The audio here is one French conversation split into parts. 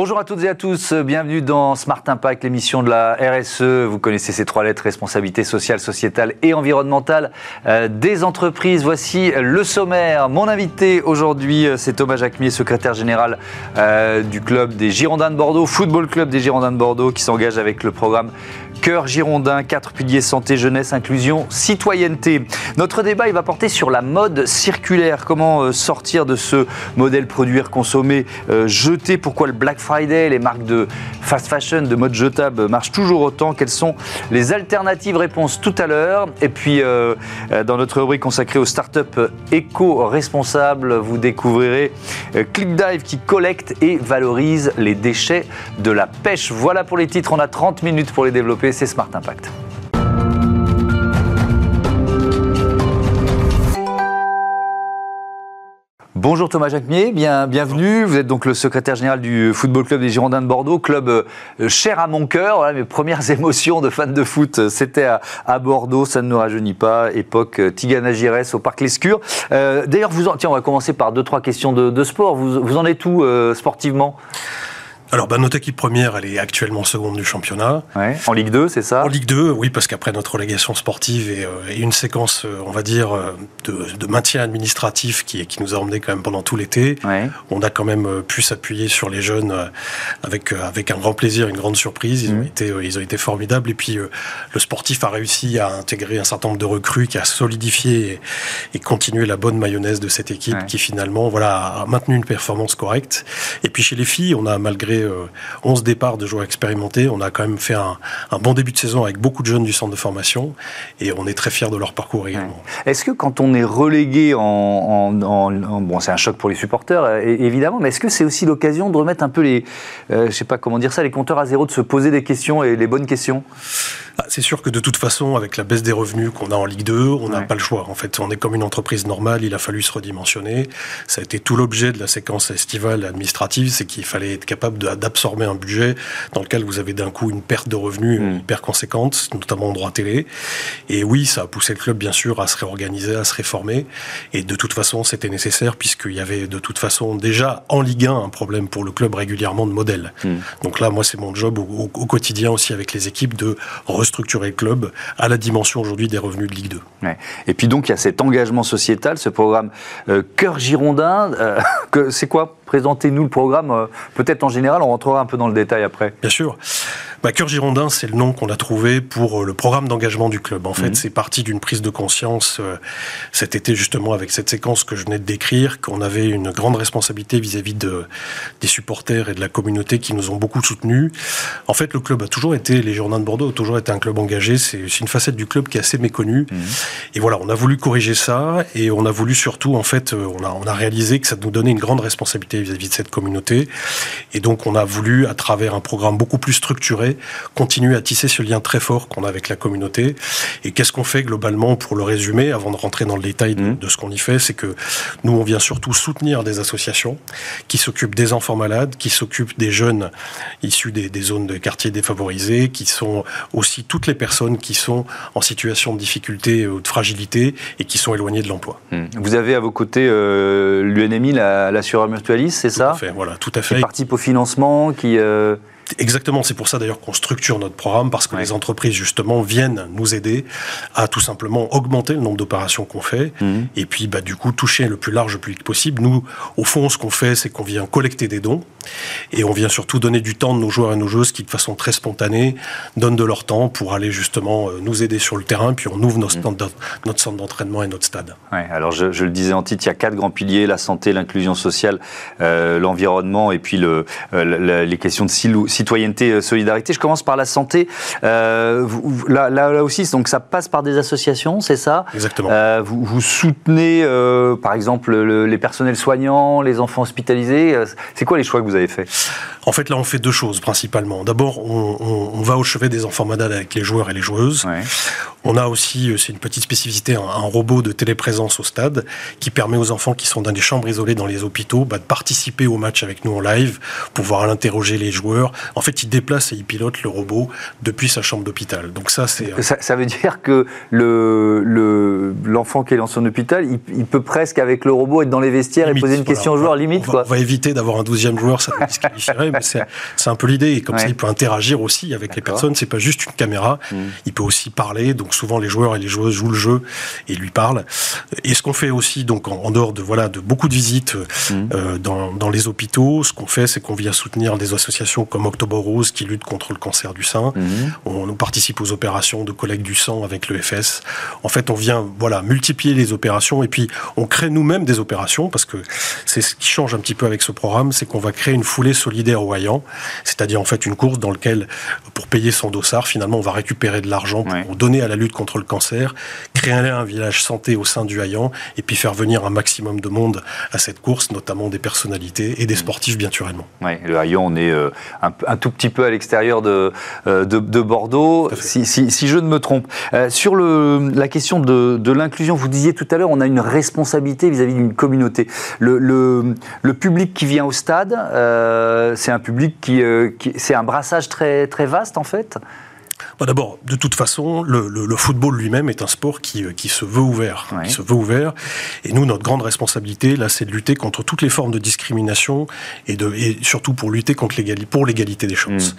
Bonjour à toutes et à tous, bienvenue dans Smart Impact, l'émission de la RSE. Vous connaissez ces trois lettres, responsabilité sociale, sociétale et environnementale euh, des entreprises. Voici le sommaire. Mon invité aujourd'hui, euh, c'est Thomas Jacquemier, secrétaire général euh, du club des Girondins de Bordeaux, Football Club des Girondins de Bordeaux, qui s'engage avec le programme Cœur Girondin, quatre piliers santé, jeunesse, inclusion, citoyenneté. Notre débat, il va porter sur la mode circulaire. Comment sortir de ce modèle produire, consommer, jeter? Pourquoi le Black Friday, les marques de fast fashion, de mode jetable marchent toujours autant? Quelles sont les alternatives? Réponse tout à l'heure. Et puis, euh, euh, dans notre rubrique consacrée aux startups éco-responsables, vous découvrirez euh, ClickDive qui collecte et valorise les déchets de la pêche. Voilà pour les titres. On a 30 minutes pour les développer. Smart Impact. Bonjour Thomas Jacquemier, bien, bienvenue. Vous êtes donc le secrétaire général du Football Club des Girondins de Bordeaux, club euh, cher à mon cœur. Mes premières émotions de fan de foot, euh, c'était à, Bordeaux, ça ne nous rajeunit pas. Époque euh, Tigana Giresse au Parc Lescure. D'ailleurs, on va commencer par deux trois questions de, sport. Vous, vous en êtes où sportivement? Alors, bah, notre équipe première, elle est actuellement seconde du championnat. En Ligue 2, c'est ça? En Ligue 2, oui, parce qu'après notre relégation sportive et, euh, une séquence, euh, on va dire, euh, de, maintien administratif qui, qui nous a emmené quand même pendant tout l'été, on a quand même pu s'appuyer sur les jeunes avec, avec un grand plaisir, une grande surprise. Ils, ont, été, ils ont été formidables. Et puis, le sportif a réussi à intégrer un certain nombre de recrues qui a solidifié et, continué la bonne mayonnaise de cette équipe qui finalement voilà, a maintenu une performance correcte. Et puis, chez les filles, on a malgré 11 euh, départs de joueurs expérimentés. On a quand même fait un, bon début de saison avec beaucoup de jeunes du centre de formation et on est très fiers de leur parcours également. Est-ce que quand on est relégué en, bon, c'est un choc pour les supporters euh, évidemment, mais est-ce que c'est aussi l'occasion de remettre un peu les, euh, je sais pas comment dire ça, les compteurs à zéro, de se poser des questions et les bonnes questions? Ah, c'est sûr que de toute façon, avec la baisse des revenus qu'on a en Ligue 2, on n'a pas le choix. En fait, on est comme une entreprise normale, il a fallu se redimensionner. Ça a été tout l'objet de la séquence estivale administrative, c'est qu'il fallait être capable d'absorber un budget dans lequel vous avez d'un coup une perte de revenus mm. hyper conséquente, notamment en droit télé. Et oui, ça a poussé le club, bien sûr, à se réorganiser, à se réformer. Et de toute façon, c'était nécessaire puisqu'il y avait de toute façon déjà en Ligue 1 un problème pour le club régulièrement de modèle. Mm. Donc là, moi, c'est mon job au, au, quotidien aussi avec les équipes de structurer le club à la dimension aujourd'hui des revenus de Ligue 2. Et puis donc il y a cet engagement sociétal, ce programme euh, Cœur Girondin. Euh, c'est quoi Présentez-nous le programme, euh, peut-être en général, on rentrera un peu dans le détail après. Bien sûr. Bah, Cœur Girondin, c'est le nom qu'on a trouvé pour euh, le programme d'engagement du club. En fait, mhm. c'est parti d'une prise de conscience euh, cet été, justement, avec cette séquence que je venais de décrire, qu'on avait une grande responsabilité vis-à-vis de, des supporters et de la communauté qui nous ont beaucoup soutenus. En fait, le club a toujours été, les Girondins de Bordeaux ont toujours été un club engagé. C'est une facette du club qui est assez méconnue. Mhm. Et voilà, on a voulu corriger ça et on a voulu surtout, en fait, on a, on a réalisé que ça nous donnait une grande responsabilité vis-à-vis de cette communauté. Et donc, on a voulu, à travers un programme beaucoup plus structuré, continuer à tisser ce lien très fort qu'on a avec la communauté. Et qu'est-ce qu'on fait globalement pour le résumer, avant de rentrer dans le détail de, mmh. ce qu'on y fait, c'est que nous, on vient surtout soutenir des associations qui s'occupent des enfants malades, qui s'occupent des jeunes issus des, zones de quartiers défavorisés, qui sont aussi toutes les personnes qui sont en situation de difficulté ou de fragilité et qui sont éloignées de l'emploi. Mmh. Vous avez à vos côtés euh, l'UNMI, l'assureur mutualiste c'est ça fait, Voilà, tout à fait. Qui participe au financement, qui... Euh, Exactement, c'est pour ça d'ailleurs qu'on structure notre programme, parce que les entreprises justement viennent nous aider à tout simplement augmenter le nombre d'opérations qu'on fait, mhm. et puis bah, du coup toucher le plus large public possible. Nous, au fond, ce qu'on fait, c'est qu'on vient collecter des dons, et on vient surtout donner du temps de nos joueurs et nos joueuses qui, de façon très spontanée, donnent de leur temps pour aller justement euh, nous aider sur le terrain, puis on ouvre mhm. notre centre d'entraînement et notre stade. Ouais, alors je, le disais en titre, il y a quatre grands piliers, la santé, l'inclusion sociale, euh, l'environnement, et puis le, euh, les questions de silo citoyenneté, euh, solidarité. Je commence par la santé. Euh, là, là, aussi, donc ça passe par des associations, c'est ça? Exactement. Euh, vous, vous, soutenez, par exemple, les personnels soignants, les enfants hospitalisés. C'est quoi les choix que vous avez faits? En fait, là, on fait deux choses principalement. D'abord, on, on, va au chevet des enfants malades avec les joueurs et les joueuses. Ouais. On a aussi, c'est une petite spécificité, un, robot de téléprésence au stade qui permet aux enfants qui sont dans des chambres isolées dans les hôpitaux bah, de participer au match avec nous en live, pouvoir interroger les joueurs. En fait, il déplace et il pilote le robot depuis sa chambre d'hôpital. Donc ça, c'est... Ça, veut dire que le, l'enfant qui est dans son hôpital, il, peut presque avec le robot être dans les vestiaires et poser une question au joueur, limite. On va, on va éviter d'avoir un douzième joueur, ça disqualifierait, mais c'est un peu l'idée. Et comme ça, il peut interagir aussi avec les personnes. C'est pas juste une caméra. Hmm. Il peut aussi parler. Donc souvent, les joueurs et les joueuses jouent le jeu et lui parlent. Et ce qu'on fait aussi, donc en, dehors de voilà de beaucoup de visites hmm. euh, dans, dans, les hôpitaux, ce qu'on fait, c'est qu'on vient soutenir des associations comme Qui luttent contre le cancer du sein. Hmm. On, on participe aux opérations de collecte du sang avec le FS. En fait, on vient voilà multiplier les opérations et puis on crée nous-mêmes des opérations parce que c'est ce qui change un petit peu avec ce programme, c'est qu'on va créer une foulée solidaire au Hayan, c'est-à-dire en fait une course dans laquelle, pour payer son dossard, finalement on va récupérer de l'argent pour donner à la lutte contre le cancer, créer un, village santé au sein du Hayan et puis faire venir un maximum de monde à cette course, notamment des personnalités et des mmh. sportifs bien naturellement. Ouais, le Hayan, on est euh, un, tout petit peu à l'extérieur de, euh, de, Bordeaux, si, si, je ne me trompe. Euh, sur le, la question de, de l'inclusion, vous disiez tout à l'heure, on a une responsabilité vis-à-vis d'une communauté. Le, le, le, public qui vient au stade, euh, c'est un public qui, qui c'est un brassage très, très vaste en fait? Bah, d'abord, de toute façon, le, football lui-même est un sport qui, euh, qui se veut ouvert. Qui se veut ouvert. Et nous, notre grande responsabilité, là, c'est de lutter contre toutes les formes de discrimination et, de, et surtout pour lutter contre pour l'égalité des chances. Mm.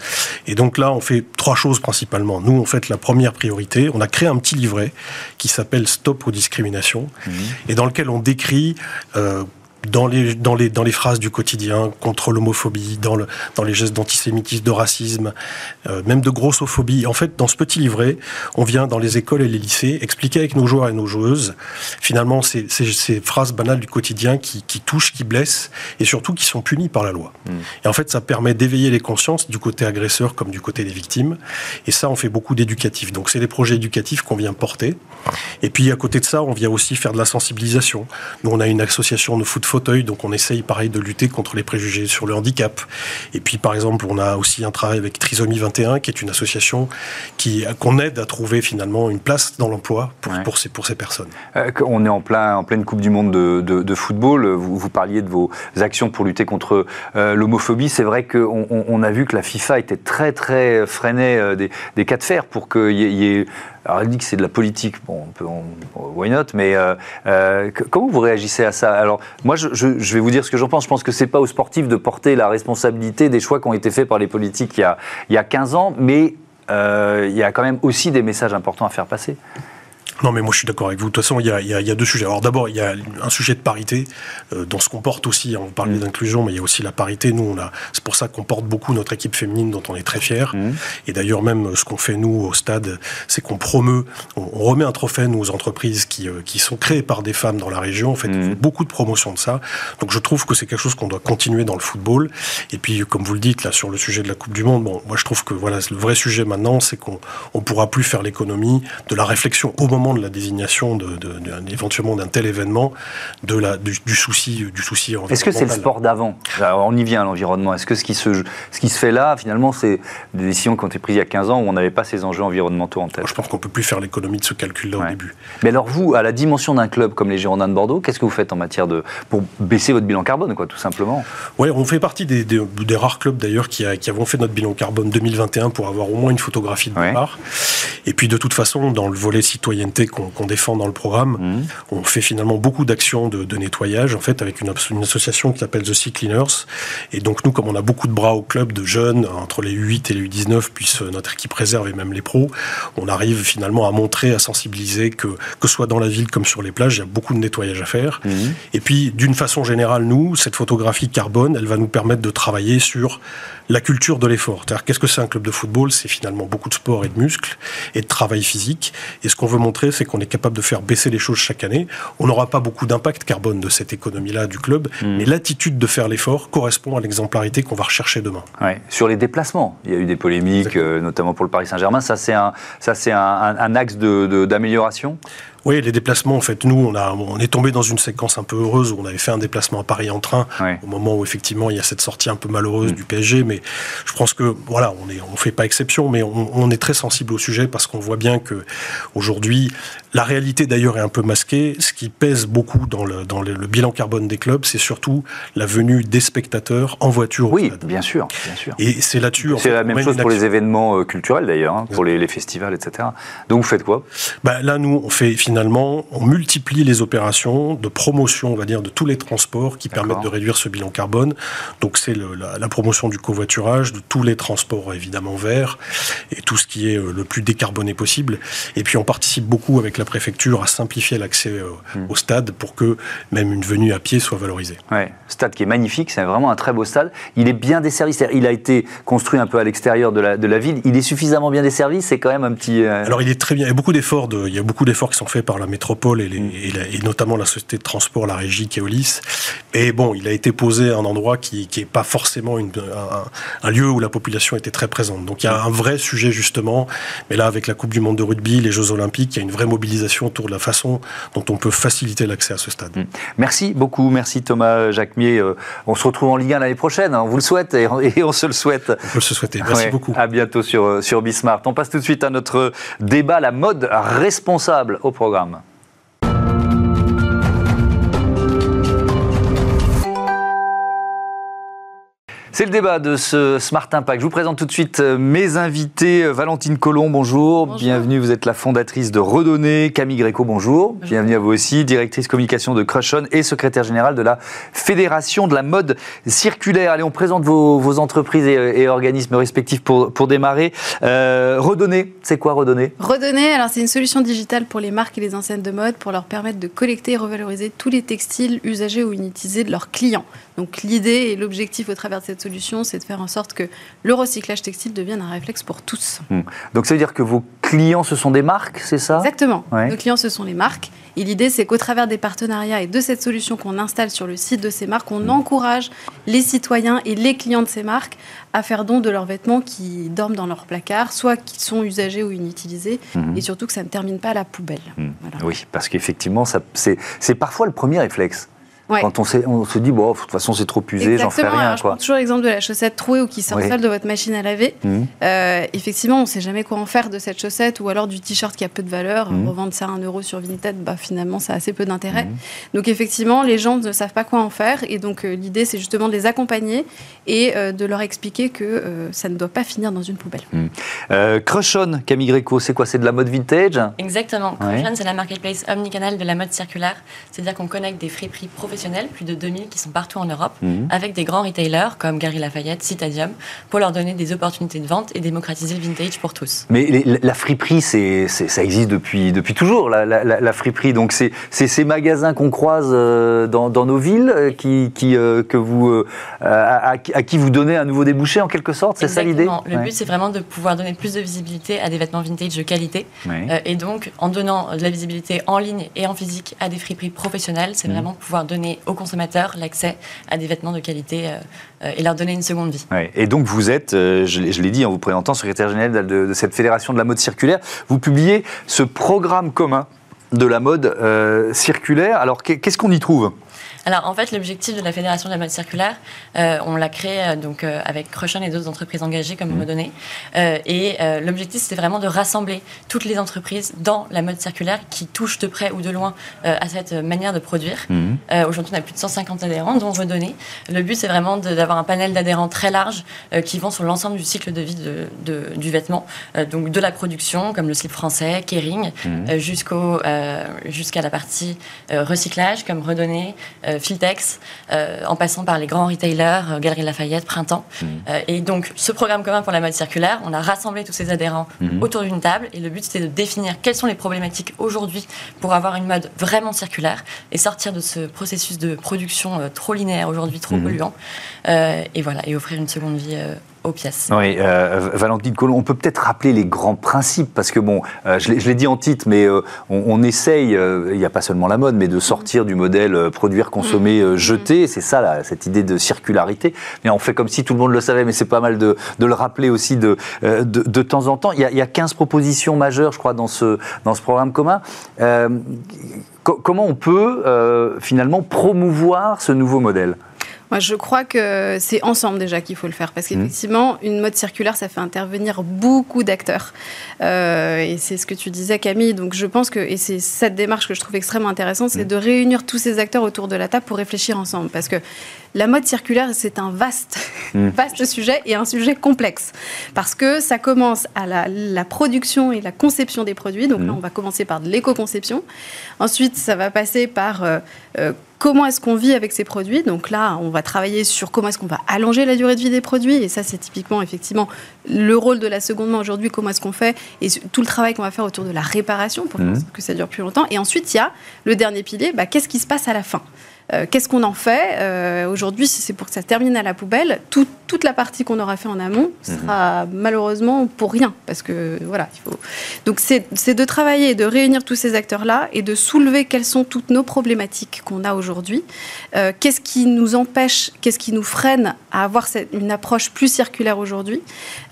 Et donc là, on fait trois choses principalement. Nous, on fait la première priorité. On a créé un petit livret qui s'appelle Stop aux discriminations mm. et dans lequel on décrit euh, dans les, dans, les, dans les phrases du quotidien contre l'homophobie, dans, le, dans les gestes d'antisémitisme, de racisme, euh, même de grossophobie. En fait, dans ce petit livret, on vient dans les écoles et les lycées expliquer avec nos joueurs et nos joueuses, finalement, ces, ces, ces phrases banales du quotidien qui, qui, touchent, qui blessent, et surtout qui sont punies par la loi. Mm. Et en fait, ça permet d'éveiller les consciences du côté agresseur comme du côté des victimes. Et ça, on fait beaucoup d'éducatifs. Donc, c'est des projets éducatifs qu'on vient porter. Et puis, à côté de ça, on vient aussi faire de la sensibilisation. Nous, on a une association de foot fauteuil, donc on essaye pareil de lutter contre les préjugés sur le handicap. Et puis par exemple, on a aussi un travail avec Trisomie 21, qui est une association qui qu'on aide à trouver finalement une place dans l'emploi pour, pour, ces, pour ces personnes. Euh, on est en, plein, en pleine Coupe du Monde de, de, football. Vous, vous, parliez de vos actions pour lutter contre euh, l'homophobie. C'est vrai qu'on on, a vu que la FIFA était très très freinée euh, des, des cas de fer pour qu'il y, ait alors elle dit que c'est de la politique, bon, on peut, why not, mais euh, euh, comment vous réagissez à ça? Alors moi, je, vais vous dire ce que j'en pense. Je pense que c'est pas aux sportifs de porter la responsabilité des choix qui ont été faits par les politiques il y a, il y a 15 ans, mais euh, il y a quand même aussi des messages importants à faire passer. Non, mais moi je suis d'accord avec vous. De toute façon, il y a, il y a, deux sujets. Alors d'abord, il y a un sujet de parité euh, dans ce qu'on porte aussi. Hein, on parle mmh. d'inclusion, mais il y a aussi la parité. Nous, on a, c'est pour ça qu'on porte beaucoup notre équipe féminine, dont on est très fiers. Mmh. Et d'ailleurs, même ce qu'on fait nous au stade, c'est qu'on promeut, on, remet un trophée nous aux entreprises qui, euh, qui sont créées par des femmes dans la région. On fait mmh. beaucoup de promotion de ça. Donc je trouve que c'est quelque chose qu'on doit continuer dans le football. Et puis, comme vous le dites là sur le sujet de la Coupe du Monde, bon, moi je trouve que voilà, le vrai sujet maintenant, c'est qu'on on pourra plus faire l'économie de la réflexion au moment de la désignation de, éventuellement d'un tel événement, de la, du, souci, du souci Est-ce que c'est le sport d'avant? On y vient à l'environnement. Est-ce que ce qui, se, ce qui se fait là, finalement, c'est des décisions qui ont été prises il y a 15 ans où on n'avait pas ces enjeux environnementaux en tête? Je pense qu'on ne peut plus faire l'économie de ce calcul-là au début. Mais alors vous, à la dimension d'un club comme les Girondins de Bordeaux, qu'est-ce que vous faites en matière de... pour baisser votre bilan carbone, quoi, tout simplement? Oui, on fait partie des, des, rares clubs d'ailleurs qui, qui, avons fait notre bilan carbone 2021 pour avoir au moins une photographie de part. Et puis de toute façon, dans le volet citoyenneté qu'on défend dans le programme. Mmh. On fait finalement beaucoup d'actions de, nettoyage, en fait, avec une, association qui s'appelle The Sea Cleaners. Et donc, nous, comme on a beaucoup de bras au club de jeunes, entre les U8 et les U19, puis notre équipe réserve et même les pros, on arrive finalement à montrer, à sensibiliser que, que ce soit dans la ville comme sur les plages, il y a beaucoup de nettoyage à faire. Mmh. Et puis, d'une façon générale, nous, cette photographie carbone, elle va nous permettre de travailler sur la culture de l'effort. Qu'est-ce que c'est un club de football? C'est finalement beaucoup de sport et de muscles et de travail physique. Et ce qu'on veut montrer, c'est qu'on est capable de faire baisser les choses chaque année. On n'aura pas beaucoup d'impact carbone de cette économie-là du club, hmm. mais l'attitude de faire l'effort correspond à l'exemplarité qu'on va rechercher demain. Sur les déplacements, il y a eu des polémiques, euh, notamment pour le Paris Saint-Germain. Ça, c'est un, ça, c'est un, un, axe d'amélioration? Oui, les déplacements, en fait, nous, on, a, on est tombé dans une séquence un peu heureuse où on avait fait un déplacement à Paris en train, au moment où, effectivement, il y a cette sortie un peu malheureuse mm. du PSG. Mais je pense que, voilà, on ne on fait pas exception, mais on, on, est très sensible au sujet parce qu'on voit bien que aujourd'hui, la réalité d'ailleurs est un peu masquée. Ce qui pèse beaucoup dans le, dans le, bilan carbone des clubs, c'est surtout la venue des spectateurs en voiture. Oui, bien sûr, bien sûr. Et c'est là-dessus. C'est la même chose pour les événements euh, culturels d'ailleurs, hein, pour les, les, festivals, etc. Donc vous faites quoi? Bah, Là, nous, on fait finalement, on multiplie les opérations de promotion, on va dire, de tous les transports qui permettent de réduire ce bilan carbone. Donc c'est la, la, promotion du covoiturage, de tous les transports évidemment verts et tout ce qui est euh, le plus décarboné possible. Et puis on participe beaucoup avec la préfecture à simplifier l'accès euh, hmm. au stade pour que même une venue à pied soit valorisée. Ouais, stade qui est magnifique, c'est vraiment un très beau stade. Il est bien desservi, il a été construit un peu à l'extérieur de la, de la ville. Il est suffisamment bien desservi, c'est quand même un petit. Euh, Alors il est très bien. Il y a beaucoup d'efforts, de, il y a beaucoup d'efforts qui sont faits par la métropole et, les, hmm. et, notamment la société de transport, la régie Keolis. Et bon, il a été posé à un endroit qui n'est pas forcément une, un, un, lieu où la population était très présente. Donc il y a un vrai sujet justement. Mais là, avec la Coupe du Monde de rugby, les Jeux Olympiques, il y a une vraie mobilisation autour de la façon dont on peut faciliter l'accès à ce stade. Hmm. Merci beaucoup, merci Thomas Jacquemier. Euh, on se retrouve en Ligue 1 l'année prochaine, hein. on vous le souhaite et on se le souhaite. On peut se souhaiter. Merci beaucoup. À bientôt sur, euh, sur Bismart. On passe tout de suite à notre débat, la mode responsable au programme. slogan? C'est le débat de ce Smart Impact. Je vous présente tout de suite euh, mes invités. Euh, Valentine Colomb, bonjour. Bienvenue, vous êtes la fondatrice de Redonner. Camille Gréco, bonjour. Bienvenue à vous aussi, directrice communication de Crushon et secrétaire générale de la Fédération de la mode circulaire. Allez, on présente vos, entreprises et, organismes respectifs pour, pour démarrer. Euh, Redonner, c'est quoi Redonner? Redonner, alors c'est une solution digitale pour les marques et les enseignes de mode pour leur permettre de collecter et revaloriser tous les textiles usagés ou inutilisés de leurs clients. Donc l'idée et l'objectif au travers de cette solution, c'est de faire en sorte que le recyclage textile devienne un réflexe pour tous. Hmm. Donc ça veut dire que vos clients, ce sont des marques, c'est ça? Exactement. Nos clients, ce sont les marques. Et l'idée, c'est qu'au travers des partenariats et de cette solution qu'on installe sur le site de ces marques, on hmm. encourage les citoyens et les clients de ces marques à faire don de leurs vêtements qui dorment dans leur placard, soit qui sont usagés ou inutilisés, hmm. et surtout que ça ne termine pas à la poubelle. Oui, parce qu'effectivement, c'est parfois le premier réflexe. Quand on, on, se dit, bon, de toute façon, c'est trop usé, j'en fais rien. je prends toujours l'exemple de la chaussette trouée ou qui sort de votre machine à laver. Mmh. Euh, effectivement, on ne sait jamais quoi en faire de cette chaussette ou alors du t-shirt qui a peu de valeur. Mmh. Revendre ça à un euro sur Vinted, bah, finalement, ça a assez peu d'intérêt. Mmh. Donc, effectivement, les gens ne savent pas quoi en faire. Et donc, euh, l'idée, c'est justement de les accompagner et euh, de leur expliquer que ça ne doit pas finir dans une poubelle. Crushon, Camille Gréco, c'est quoi? C'est de la mode vintage? Exactement. Crushon, c'est la marketplace omnicanal de la mode circulaire. C'est-à-dire qu'on connecte des friperies professionnelles plus de 2000 qui sont partout en Europe, mhm. avec des grands retailers comme Gary Lafayette, Citadium, pour leur donner des opportunités de vente et démocratiser le vintage pour tous. Mais la friperie, c'est, ça existe depuis, depuis toujours, la, la, friperie. Donc c'est, ces magasins qu'on croise euh, dans, nos villes euh, qui, qui euh, que vous, à, qui vous donnez un nouveau débouché en quelque sorte, c'est ça l'idée Le but, c'est vraiment de pouvoir donner plus de visibilité à des vêtements vintage de qualité. et donc, en donnant de la visibilité en ligne et en physique à des friperies professionnelles, c'est mhm. vraiment pouvoir donner aux consommateurs l'accès à des vêtements de qualité euh, euh, et leur donner une seconde vie. Et donc vous êtes, euh, je, l'ai dit en vous présentant, secrétaire général de, cette fédération de la mode circulaire, vous publiez ce programme commun de la mode circulaire. Alors qu'est-ce qu'on y trouve? Alors en fait, l'objectif de la Fédération de la mode circulaire, euh, on l'a créé euh, donc euh, avec Crushon et d'autres entreprises engagées comme. Redonné. et l'objectif, c'était vraiment de rassembler toutes les entreprises dans la mode circulaire qui touchent de près ou de loin à cette manière de produire. Mmh. Aujourd'hui, on a plus de 150 adhérents, dont Redonné. Le but, c'est vraiment d'avoir un panel d'adhérents très large qui vont sur l'ensemble du cycle de vie de, du vêtement, donc de la production, comme le slip français, Kering, mmh. jusqu'au jusqu'à la partie recyclage, comme Redonné. Filtex, euh, en passant par les grands retailers, euh, Galerie Lafayette, Printemps. Mmh. Euh, et donc, ce programme commun pour la mode circulaire, on a rassemblé tous ces adhérents mmh. autour d'une table. Et le but, c'était de définir quelles sont les problématiques aujourd'hui pour avoir une mode vraiment circulaire et sortir de ce processus de production trop linéaire aujourd'hui, trop mmh. polluant. et voilà, et offrir une seconde vie aux pièces. Oui, euh, Valentine Colomb, on peut peut-être rappeler les grands principes, parce que bon, euh, je l'ai dit en titre, mais euh, on, essaye, il n'y a pas seulement la mode, mais de sortir du modèle produire, consommer, mm. jeter, c'est ça, cette idée de circularité. Mais on fait comme si tout le monde le savait, mais c'est pas mal de, le rappeler aussi de, de, temps en temps. Il y, a, il y, a, 15 propositions majeures, je crois, dans ce, dans ce programme commun. comment on peut finalement promouvoir ce nouveau modèle? Moi, je crois que c'est ensemble déjà qu'il faut le faire. Parce mmh. qu'effectivement, une mode circulaire, ça fait intervenir beaucoup d'acteurs. Euh, et c'est ce que tu disais, Camille. Donc, je pense que, et c'est cette démarche que je trouve extrêmement intéressante, c'est mmh. de réunir tous ces acteurs autour de la table pour réfléchir ensemble. Parce que la mode circulaire, c'est un vaste, hmm. vaste sujet et un sujet complexe. Parce que ça commence à la, production et la conception des produits. Donc là, hmm. on va commencer par de l'éco-conception. Ensuite, ça va passer par euh, euh, comment est-ce qu'on vit avec ces produits. Donc là, on va travailler sur comment est-ce qu'on va allonger la durée de vie des produits. Et ça, c'est typiquement, effectivement, le rôle de la seconde main aujourd'hui. Comment est-ce qu'on fait Et tout le travail qu'on va faire autour de la réparation pour mmh. que ça dure plus longtemps. Et ensuite, il y a le dernier pilier, bah, qu'est-ce qui se passe à la fin? Qu'est-ce qu'on en fait euh, Aujourd'hui, c'est pour que ça termine à la poubelle. Toute la partie qu'on aura fait en amont sera malheureusement pour rien. Parce que voilà, il faut. Donc, c'est de travailler, de réunir tous ces acteurs-là et de soulever quelles sont toutes nos problématiques qu'on a aujourd'hui. Euh, qu'est-ce qui nous empêche, qu'est-ce qui nous freine à avoir une approche plus circulaire aujourd'hui?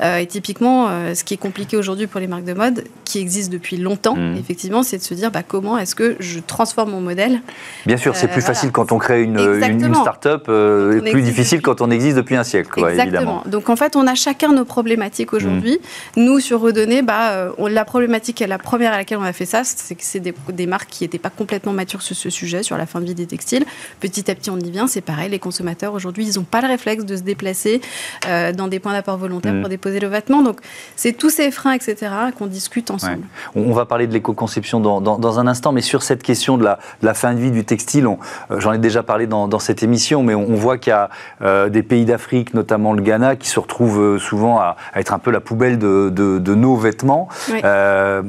Et typiquement, ce qui est compliqué aujourd'hui pour les marques de mode, qui existent depuis longtemps, mmh. effectivement, c'est de se dire bah, comment est-ce que je transforme mon modèle? Bien sûr, c'est plus facile quand on crée une, une, start-up, euh, plus difficile quand on existe depuis un siècle, quoi, Exactement. Donc en fait, on a chacun nos problématiques aujourd'hui. Mm. Nous, sur Redonner, bah, euh, la problématique, la première à laquelle on a fait ça, c'est que c'est des, marques qui n'étaient pas complètement matures sur ce sujet, sur la fin de vie des textiles. Petit à petit, on y vient. C'est pareil, les consommateurs aujourd'hui, ils n'ont pas le réflexe de se déplacer euh, dans des points d'apport volontaire mm. pour déposer le vêtement. Donc c'est tous ces freins, etc., qu'on discute ensemble. On va parler de l'éco-conception dans, dans, un instant, mais sur cette question de la, de la fin de vie du textile, j'en ai déjà parlé dans, cette émission, mais on, voit qu'il y a euh, des pays d'Afrique, notamment le Ghana, qui se retrouvent euh, souvent à, être un peu la poubelle de, nos vêtements. Euh,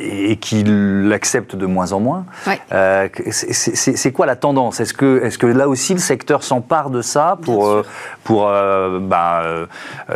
et qui l'acceptent de moins en moins. c'est quoi la tendance? Est-ce que, est que là aussi le secteur s'empare de ça pour, pour bah,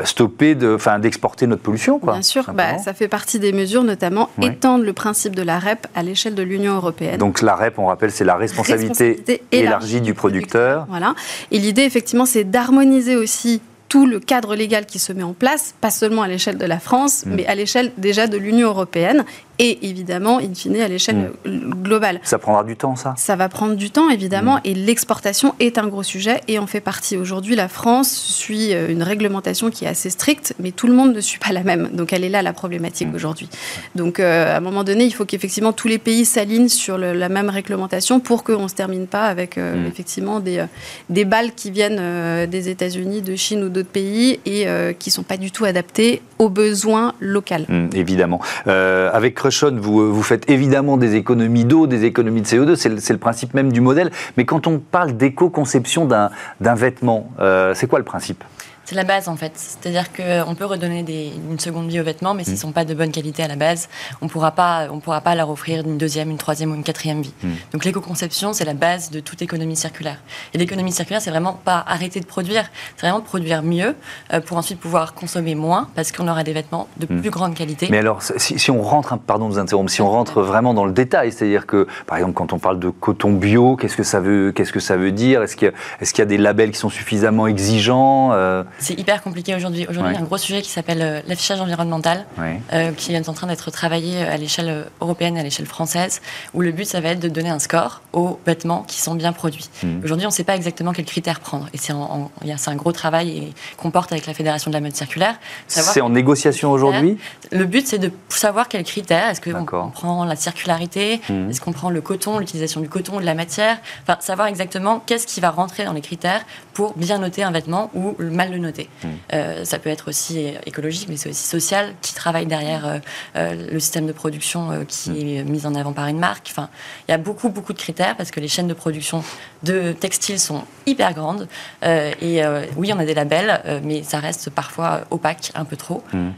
stopper d'exporter notre pollution quoi, Bien sûr, bah, ça fait partie des mesures, notamment étendre le principe de la REP à l'échelle de l'Union européenne. Donc la REP, on rappelle, c'est la responsabilité, élargie du producteur. Voilà. Et l'idée, effectivement, c'est d'harmoniser aussi tout le cadre légal qui se met en place, pas seulement à l'échelle de la France, mm. mais à l'échelle déjà de l'Union européenne et évidemment, in fine, à l'échelle mm. globale. Ça prendra du temps, ça Ça va prendre du temps, évidemment, mm. et l'exportation est un gros sujet et en fait partie. Aujourd'hui, la France suit euh, une réglementation qui est assez stricte, mais tout le monde ne suit pas la même. Donc elle est là la problématique mm. aujourd'hui. Donc euh, à un moment donné, il faut qu'effectivement tous les pays s'alignent sur la même réglementation pour qu'on ne se termine pas avec euh, effectivement des, des balles qui viennent des États-Unis, de Chine ou d'autres pays et qui ne sont pas du tout adaptées aux besoins locaux. évidemment. avec vous, euh, vous faites évidemment des économies d'eau, des économies de CO2, c'est le, principe même du modèle. Mais quand on parle d'éco-conception d'un vêtement, euh, c'est quoi le principe? C'est la base en fait. C'est-à-dire qu'on peut redonner des, une seconde vie aux vêtements, mais s'ils ne mm. sont pas de bonne qualité à la base, on ne pourra pas leur offrir une deuxième, une troisième ou une quatrième vie. Mm. Donc l'éco-conception, c'est la base de toute économie circulaire. Et l'économie circulaire, c'est vraiment pas arrêter de produire, c'est vraiment produire mieux euh, pour ensuite pouvoir consommer moins parce qu'on aura des vêtements de mm. plus grande qualité. Mais alors, si, on rentre, pardon de vous interrompre, si on rentre vraiment dans le détail, c'est-à-dire que, par exemple, quand on parle de coton bio, qu'est-ce que ça veut, qu'est-ce que ça veut dire? Est-ce qu'il y, est y, a des labels qui sont suffisamment exigeants euh? C'est hyper compliqué aujourd'hui. Aujourd'hui, il y a un gros sujet qui s'appelle euh, l'affichage environnemental, euh, qui est en train d'être travaillé euh, à l'échelle européenne et à l'échelle française, où le but, ça va être de donner un score aux vêtements qui sont bien produits. Hmm. Aujourd'hui, on ne sait pas exactement quels critères prendre. Et c'est un gros travail qu'on porte avec la Fédération de la mode circulaire. C'est en négociation aujourd'hui Le but, c'est de savoir quels critères. Est-ce qu'on prend la circularité hmm. Est-ce qu'on prend le coton, l'utilisation du coton, de la matière Enfin, savoir exactement qu'est-ce qui va rentrer dans les critères pour bien noter un vêtement ou mal le noter. Hmm. Euh, ça peut être aussi écologique, mais c'est aussi social, qui travaille derrière euh, euh, le système de production qui hmm. est mis en avant par une marque. Enfin, il y a beaucoup, beaucoup de critères parce que les chaînes de production de textiles sont hyper grandes. et oui, on a des labels, mais ça reste parfois opaque, un peu trop. Hmm.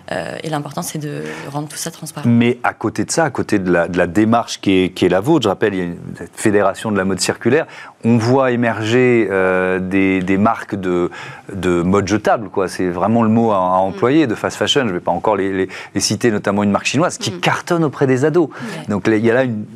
et l'important, c'est de rendre tout ça transparent. Mais à côté de ça, à côté de la, de la démarche qui est, qui est, la vôtre, je rappelle, il y a une fédération de la mode circulaire, on voit émerger des, des, marques de, de mode jetable, quoi c'est vraiment le mot à, employer, de fast fashion. Je ne vais pas encore les, citer, notamment une marque chinoise qui mm. cartonne auprès des ados. Donc il y a là une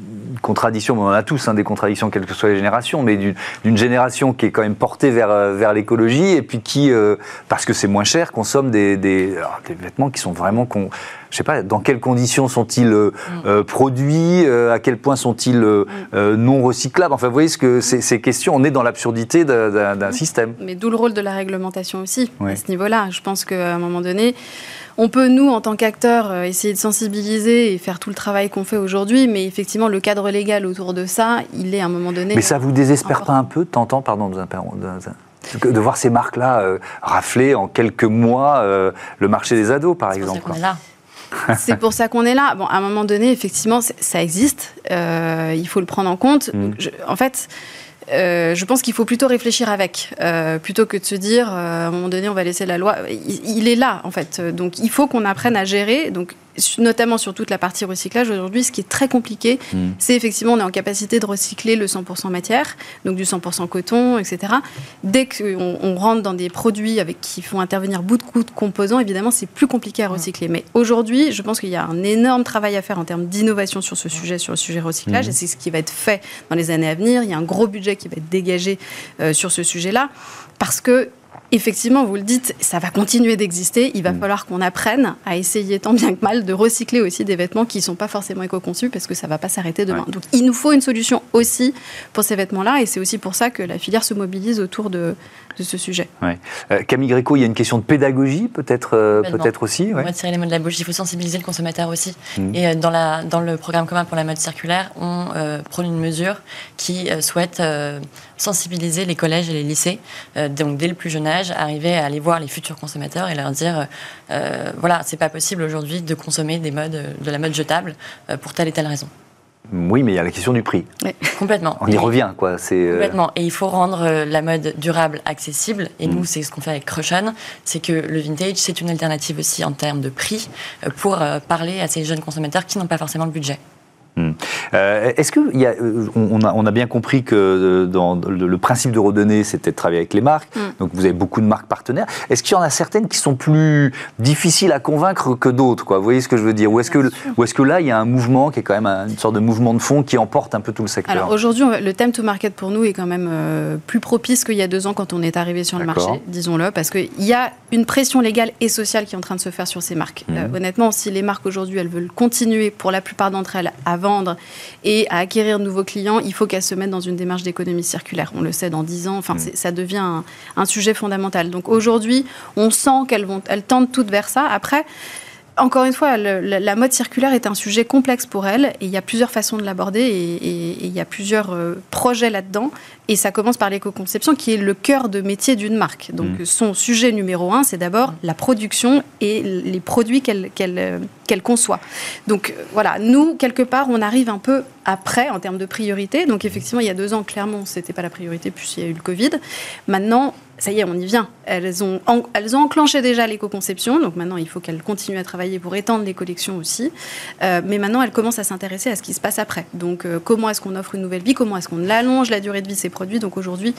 contradiction, on en a tous hein, des contradictions, quelles que soient les générations, mais d'une génération qui est quand même portée vers, euh, vers l'écologie et puis qui, euh, parce que c'est moins cher, consomme des, des, vêtements qui sont vraiment. Con, je sais pas, dans quelles conditions sont-ils euh, mm. produits, à quel point sont-ils mm. non recyclables. Enfin, vous voyez ce que ces, questions, on est dans l'absurdité d'un système. Mais d'où le rôle de la réglementation aussi, à ce niveau-là. Je pense qu'à un moment donné, on peut, nous, en tant qu'acteurs, euh, essayer de sensibiliser et faire tout le travail qu'on fait aujourd'hui, mais effectivement, le cadre légal autour de ça, il est à un moment donné. Mais ça vous désespère pas un peu, t'entends, pardon, de de voir ces marques-là rafler en quelques mois le marché des ados, par exemple. C'est pour ça qu'on est là. Bon, à un moment donné, effectivement, ça existe. il faut le prendre en compte. Mm. en fait, euh, je pense qu'il faut plutôt réfléchir avec, euh, plutôt que de se dire euh, à un moment donné on va laisser la loi. Il, est là en fait, donc il faut qu'on apprenne à gérer. Donc notamment sur toute la partie recyclage aujourd'hui, ce qui est très compliqué, hmm. c'est effectivement on est en capacité de recycler le 100% matière, donc du 100% coton, etc. Dès qu'on on rentre dans des produits avec qui font intervenir beaucoup de composants, évidemment c'est plus compliqué à recycler. Mais aujourd'hui, je pense qu'il y a un énorme travail à faire en termes d'innovation sur ce sujet, sur le sujet recyclage, hmm. et c'est ce qui va être fait dans les années à venir. Il y a un gros budget qui va être dégagé euh, sur ce sujet-là, parce que effectivement, vous le dites, ça va continuer d'exister. Il va mm. falloir qu'on apprenne à essayer tant bien que mal de recycler aussi des vêtements qui ne sont pas forcément éco-conçus parce que ça ne va pas s'arrêter demain. Donc il nous faut une solution aussi pour ces vêtements-là et c'est aussi pour ça que la filière se mobilise autour de, de ce sujet. Euh, Camille Gréco, il y a une question de pédagogie peut-être euh, peut-être aussi ouais. On va tirer les mots de la bouche, il faut sensibiliser le consommateur aussi. Mm. Et euh, dans, la, dans le programme commun pour la mode circulaire, on prend une mesure qui souhaite sensibiliser les collèges et les lycées, donc dès le plus jeune âge, arriver à aller voir les futurs consommateurs et leur dire voilà, c'est pas possible aujourd'hui de consommer des modes, de la mode jetable pour telle et telle raison. Oui, mais il y a la question du prix. Complètement. On y revient, quoi. C'est complètement. Et il faut rendre la mode durable accessible. Et nous, mm. c'est ce qu'on fait avec Crushon. C'est que le vintage, c'est une alternative aussi en termes de prix pour parler à ces jeunes consommateurs qui n'ont pas forcément le budget. Hmm. Euh, est-ce que y a, euh, on, a, on, a, bien compris que euh, dans le, principe de redonner, c'était de travailler avec les marques. Hmm. Donc vous avez beaucoup de marques partenaires. Est-ce qu'il y en a certaines qui sont plus difficiles à convaincre que d'autres Vous voyez ce que je veux dire? Ou est-ce que, est-ce que là, il y a un mouvement qui est quand même une sorte de mouvement de fond qui emporte un peu tout le secteur? Alors aujourd'hui, le thème to market pour nous est quand même plus propice qu'il y a deux ans quand on est arrivé sur le marché, disons-le, parce qu'il y a une pression légale et sociale qui est en train de se faire sur ces marques. Hmm. honnêtement, si les marques aujourd'hui, elles veulent continuer, pour la plupart d'entre elles, à vendre et à acquérir de nouveaux clients, il faut qu'elles se mettent dans une démarche d'économie circulaire. On le sait dans 10 ans, enfin, mm. ça devient un, sujet fondamental. Donc aujourd'hui, on sent qu'elles vont, elles tendent toutes vers ça. Après, encore une fois, la, mode circulaire est un sujet complexe pour elle et il y a plusieurs façons de l'aborder et, il y a plusieurs euh, projets là-dedans. Et ça commence par l'éco-conception qui est le cœur de métier d'une marque. Donc mm. son sujet numéro un, c'est d'abord la production et les produits qu'elle euh, conçoit. Donc euh, voilà, nous, quelque part, on arrive un peu après en termes de priorité. Donc effectivement, il y a deux ans, clairement, ce n'était pas la priorité puisqu'il y a eu le Covid. Maintenant, ça y est, on y vient. Elles ont, elles ont enclenché déjà l'éco-conception, donc maintenant il faut qu'elles continuent à travailler pour étendre les collections aussi. Euh, mais maintenant, elles commencent à s'intéresser à ce qui se passe après. Donc euh, comment est-ce qu'on offre une nouvelle vie, comment est-ce qu'on allonge la durée de vie de ces produits? Donc aujourd'hui,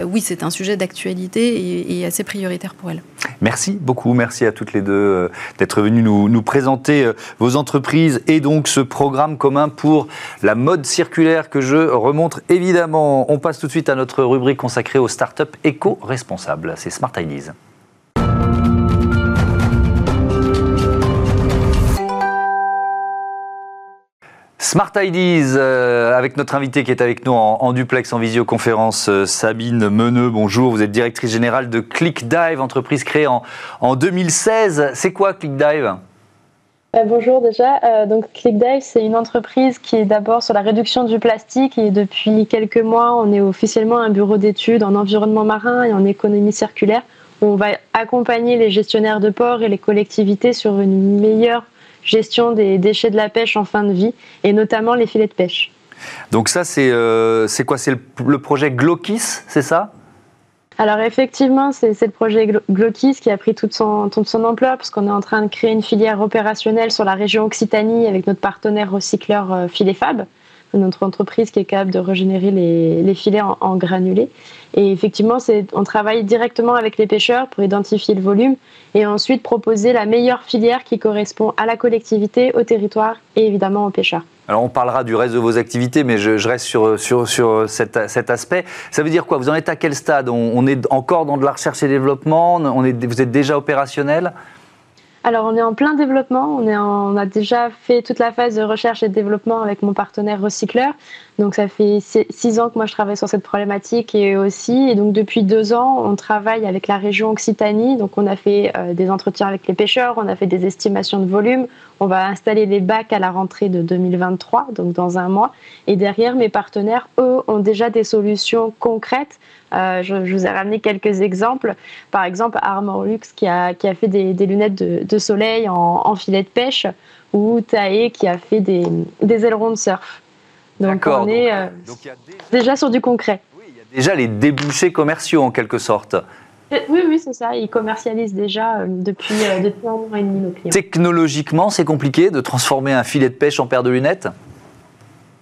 euh, oui, c'est un sujet d'actualité et, assez prioritaire pour elles. Merci beaucoup, merci à toutes les deux d'être venues nous, présenter vos entreprises et donc ce programme commun pour la mode circulaire que je remonte évidemment. On passe tout de suite à notre rubrique consacrée aux startups éco c'est Smart Ideas. Smart Ideas, euh, avec notre invité qui est avec nous en, duplex, en visioconférence, euh, Sabine Meneux. Bonjour, vous êtes directrice générale de ClickDive, entreprise créée en, en 2016. C'est quoi ClickDive bonjour déjà. Euh, donc ClickDive, c'est une entreprise qui est d'abord sur la réduction du plastique et depuis quelques mois, on est officiellement un bureau d'études en environnement marin et en économie circulaire. Où on va accompagner les gestionnaires de ports et les collectivités sur une meilleure gestion des déchets de la pêche en fin de vie et notamment les filets de pêche. Donc ça, c'est euh, quoi? C'est le, le projet Glokis, c'est ça? Alors effectivement, c'est le projet Glokis qui a pris toute son, toute son ampleur parce qu'on est en train de créer une filière opérationnelle sur la région Occitanie avec notre partenaire recycleur euh, Filefab, notre entreprise qui est capable de régénérer les, filets en, en, granulés. Et effectivement, on travaille directement avec les pêcheurs pour identifier le volume et ensuite proposer la meilleure filière qui correspond à la collectivité, au territoire et évidemment aux pêcheurs. Alors on parlera du reste de vos activités, mais je, reste sur, sur, sur cet, cet, aspect. Ça veut dire quoi? Vous en êtes à quel stade? On, est encore dans de la recherche et développement? On est, Vous êtes déjà opérationnel? Alors, on est en plein développement. On, est on a déjà fait toute la phase de recherche et de développement avec mon partenaire recycleur. Donc, ça fait six ans que moi je travaille sur cette problématique et aussi. Et donc, depuis deux ans, on travaille avec la région Occitanie. Donc, on a fait euh, des entretiens avec les pêcheurs, on a fait des estimations de volume. On va installer les bacs à la rentrée de 2023, donc dans un mois. Et derrière, mes partenaires, eux, ont déjà des solutions concrètes euh, je, vous ai ramené quelques exemples. Par exemple, Armor Lux qui a, qui a fait des, lunettes de, soleil en, filet de pêche ou Tae qui a fait des, des ailerons de surf. Donc on est euh, déjà... sur du concret. Oui, il y a déjà les débouchés commerciaux en quelque sorte. Euh, oui, oui, c'est ça. Ils commercialisent déjà depuis, depuis un mois et demi nos clients. Technologiquement, c'est compliqué de transformer un filet de pêche en paire de lunettes?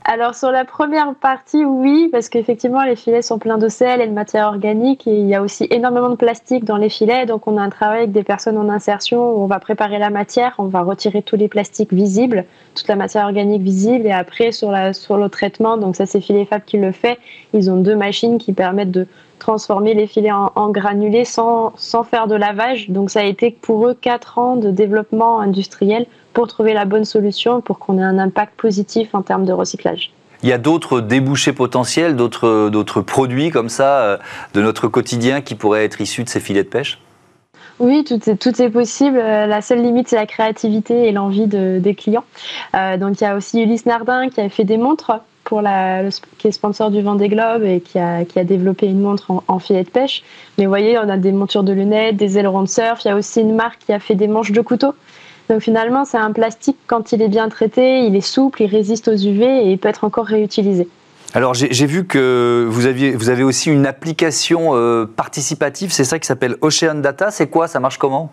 Alors sur la première partie, oui, parce qu'effectivement les filets sont pleins de sel et de matière organique et il y a aussi énormément de plastique dans les filets. Donc on a un travail avec des personnes en insertion où on va préparer la matière, on va retirer tous les plastiques visibles, toute la matière organique visible et après sur, le traitement, donc ça c'est Filet Fab qui le fait, ils ont deux machines qui permettent de transformer les filets en, en granulés sans, sans faire de lavage. Donc ça a été pour eux quatre ans de développement industriel pour trouver la bonne solution pour qu'on ait un impact positif en termes de recyclage. Il y a d'autres débouchés potentiels, d'autres produits comme ça euh, de notre quotidien qui pourraient être issus de ces filets de pêche? Oui, tout est, tout est possible. Euh, la seule limite, c'est la créativité et l'envie de, des clients. Euh, donc, il y a aussi Ulysse Nardin qui a fait des montres pour la, qui est sponsor du Vendée Globe et qui a, qui a développé une montre en, en, filet de pêche. Mais vous voyez, on a des montures de lunettes, des ailerons de surf. Il y a aussi une marque qui a fait des manches de couteau. Donc finalement, c'est un plastique, quand il est bien traité, il est souple, il résiste aux UV et il peut être encore réutilisé. Alors j'ai vu que vous, aviez, vous avez aussi une application euh, participative, c'est ça qui s'appelle Ocean Data. C'est quoi? Ça marche comment?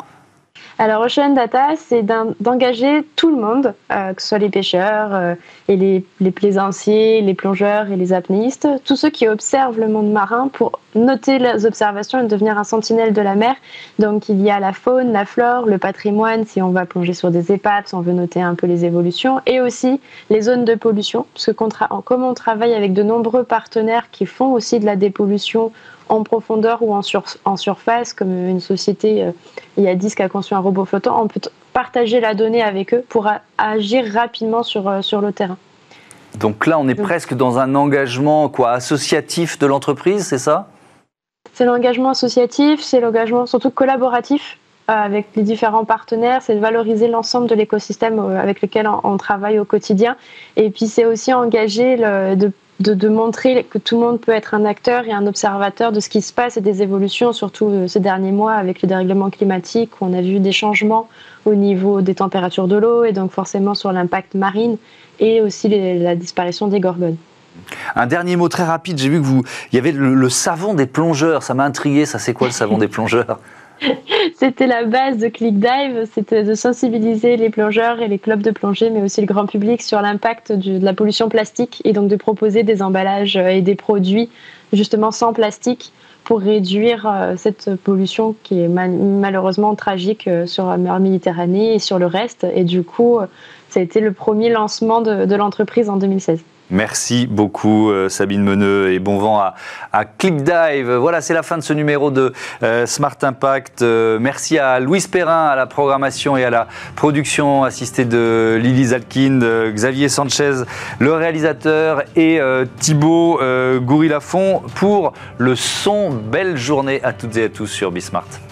Alors, Ocean Data, c'est d'engager tout le monde, euh, que ce soit les pêcheurs euh, et les, plaisanciers, les plongeurs et les apnéistes, tous ceux qui observent le monde marin pour noter leurs observations et devenir un sentinelle de la mer. Donc, il y a la faune, la flore, le patrimoine, si on va plonger sur des épaves, si on veut noter un peu les évolutions, et aussi les zones de pollution, parce que comme on travaille avec de nombreux partenaires qui font aussi de la dépollution en profondeur ou en, en surface, comme une société euh, il y a 10 qui a conçu un robot flottant, on peut partager la donnée avec eux pour agir rapidement sur, euh, sur le terrain. Donc là, on est presque dans un engagement quoi, associatif de l'entreprise, c'est ça? C'est l'engagement associatif, c'est l'engagement surtout collaboratif euh, avec les différents partenaires, c'est de valoriser l'ensemble de l'écosystème avec lequel on, travaille au quotidien. Et puis c'est aussi engager le, de de, montrer que tout le monde peut être un acteur et un observateur de ce qui se passe et des évolutions, surtout euh, ces derniers mois avec le dérèglement climatique, où on a vu des changements au niveau des températures de l'eau et donc forcément sur l'impact marine et aussi la disparition des gorgones. Un dernier mot très rapide, j'ai vu que vous, il y avait le savon des plongeurs, ça m'a intrigué, ça c'est quoi le savon des plongeurs? C'était la base de ClickDive, c'était de sensibiliser les plongeurs et les clubs de plongée, mais aussi le grand public sur l'impact de la pollution plastique et donc de proposer des emballages euh, et des produits justement sans plastique pour réduire euh, cette pollution qui est malheureusement tragique euh, sur la mer Méditerranée et sur le reste. Et du coup, ça a été le premier lancement de l'entreprise en 2016. Merci beaucoup euh, Sabine Meneux et bon vent à, à ClickDive. Voilà, c'est la fin de ce numéro de euh, Smart Impact. Euh, merci à Louis Perrin à la programmation et à la production assistée de Lily Zalkin, Xavier Sanchez, le réalisateur et Thibaut Goury-Lafont pour le son. Belle journée à toutes et à tous sur Bismart.